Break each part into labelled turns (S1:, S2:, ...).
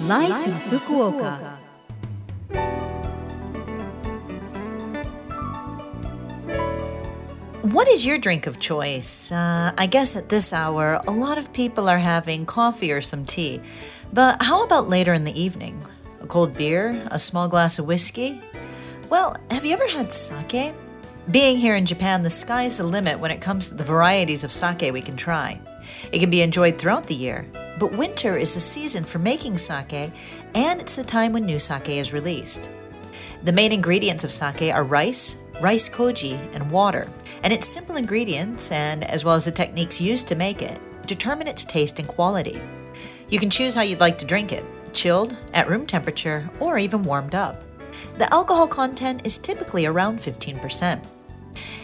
S1: Life in Fukuoka. What is your drink of choice? Uh, I guess at this hour, a lot of people are having coffee or some tea. But how about later in the evening? A cold beer? A small glass of whiskey? Well, have you ever had sake? Being here in Japan, the sky's the limit when it comes to the varieties of sake we can try. It can be enjoyed throughout the year, but winter is the season for making sake, and it's the time when new sake is released. The main ingredients of sake are rice, rice koji, and water, and its simple ingredients, and as well as the techniques used to make it, determine its taste and quality. You can choose how you'd like to drink it chilled, at room temperature, or even warmed up. The alcohol content is typically around 15%.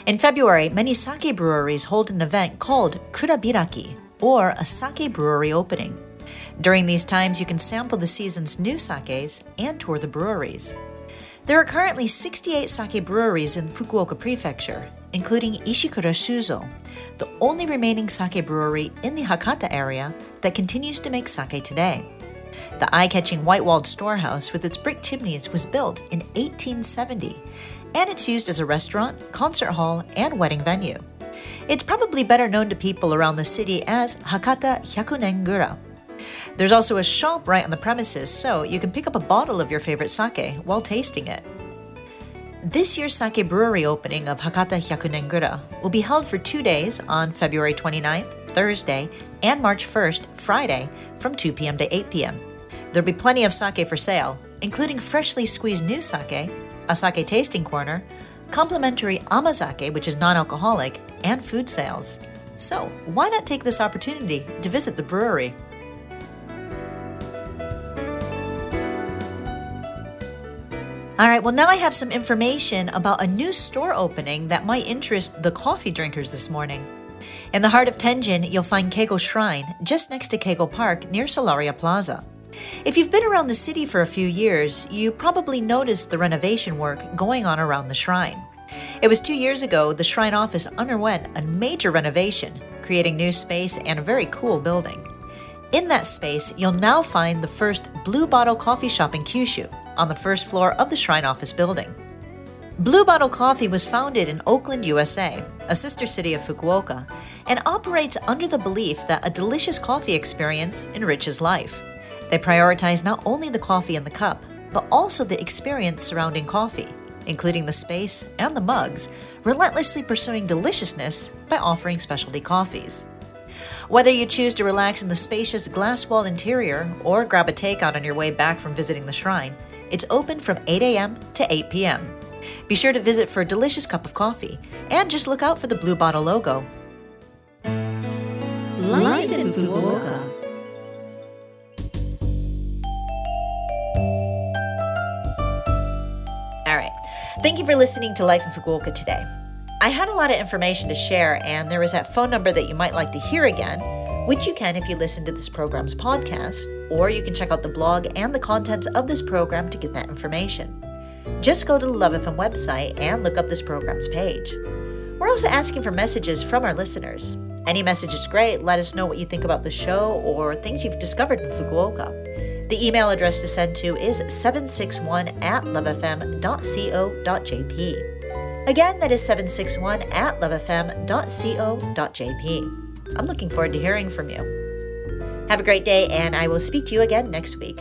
S1: In February, many sake breweries hold an event called Kurabiraki, or a sake brewery opening. During these times, you can sample the season's new sakes and tour the breweries. There are currently 68 sake breweries in Fukuoka Prefecture, including Ishikura Shuzo, the only remaining sake brewery in the Hakata area that continues to make sake today. The eye catching white walled storehouse with its brick chimneys was built in 1870 and it's used as a restaurant, concert hall, and wedding venue. It's probably better known to people around the city as Hakata Hyakunengura. There's also a shop right on the premises, so you can pick up a bottle of your favorite sake while tasting it. This year's sake brewery opening of Hakata Hyakunengura will be held for two days on February 29th, Thursday, and March 1st, Friday, from 2 p.m. to 8 p.m. There'll be plenty of sake for sale, including freshly squeezed new sake, a sake tasting corner, complimentary amazake, which is non alcoholic, and food sales. So, why not take this opportunity to visit the brewery? All right, well, now I have some information about a new store opening that might interest the coffee drinkers this morning. In the heart of Tenjin, you'll find Kego Shrine, just next to Kego Park near Solaria Plaza. If you've been around the city for a few years, you probably noticed the renovation work going on around the shrine. It was two years ago the shrine office underwent a major renovation, creating new space and a very cool building. In that space, you'll now find the first Blue Bottle coffee shop in Kyushu on the first floor of the shrine office building. Blue Bottle Coffee was founded in Oakland, USA, a sister city of Fukuoka, and operates under the belief that a delicious coffee experience enriches life. They prioritize not only the coffee in the cup, but also the experience surrounding coffee, including the space and the mugs, relentlessly pursuing deliciousness by offering specialty coffees. Whether you choose to relax in the spacious glass walled interior or grab a takeout on your way back from visiting the shrine, it's open from 8 a.m. to 8 p.m. Be sure to visit for a delicious cup of coffee and just look out for the Blue Bottle logo. Life in Fukuoka. Thank you for listening to Life in Fukuoka today. I had a lot of information to share, and there is that phone number that you might like to hear again, which you can if you listen to this program's podcast, or you can check out the blog and the contents of this program to get that information. Just go to the Love FM website and look up this program's page. We're also asking for messages from our listeners. Any message is great. Let us know what you think about the show or things you've discovered in Fukuoka. The email address to send to is 761 at lovefm.co.jp. Again, that is 761 at lovefm.co.jp. I'm looking forward to hearing from you. Have a great day, and I will speak to you again next week.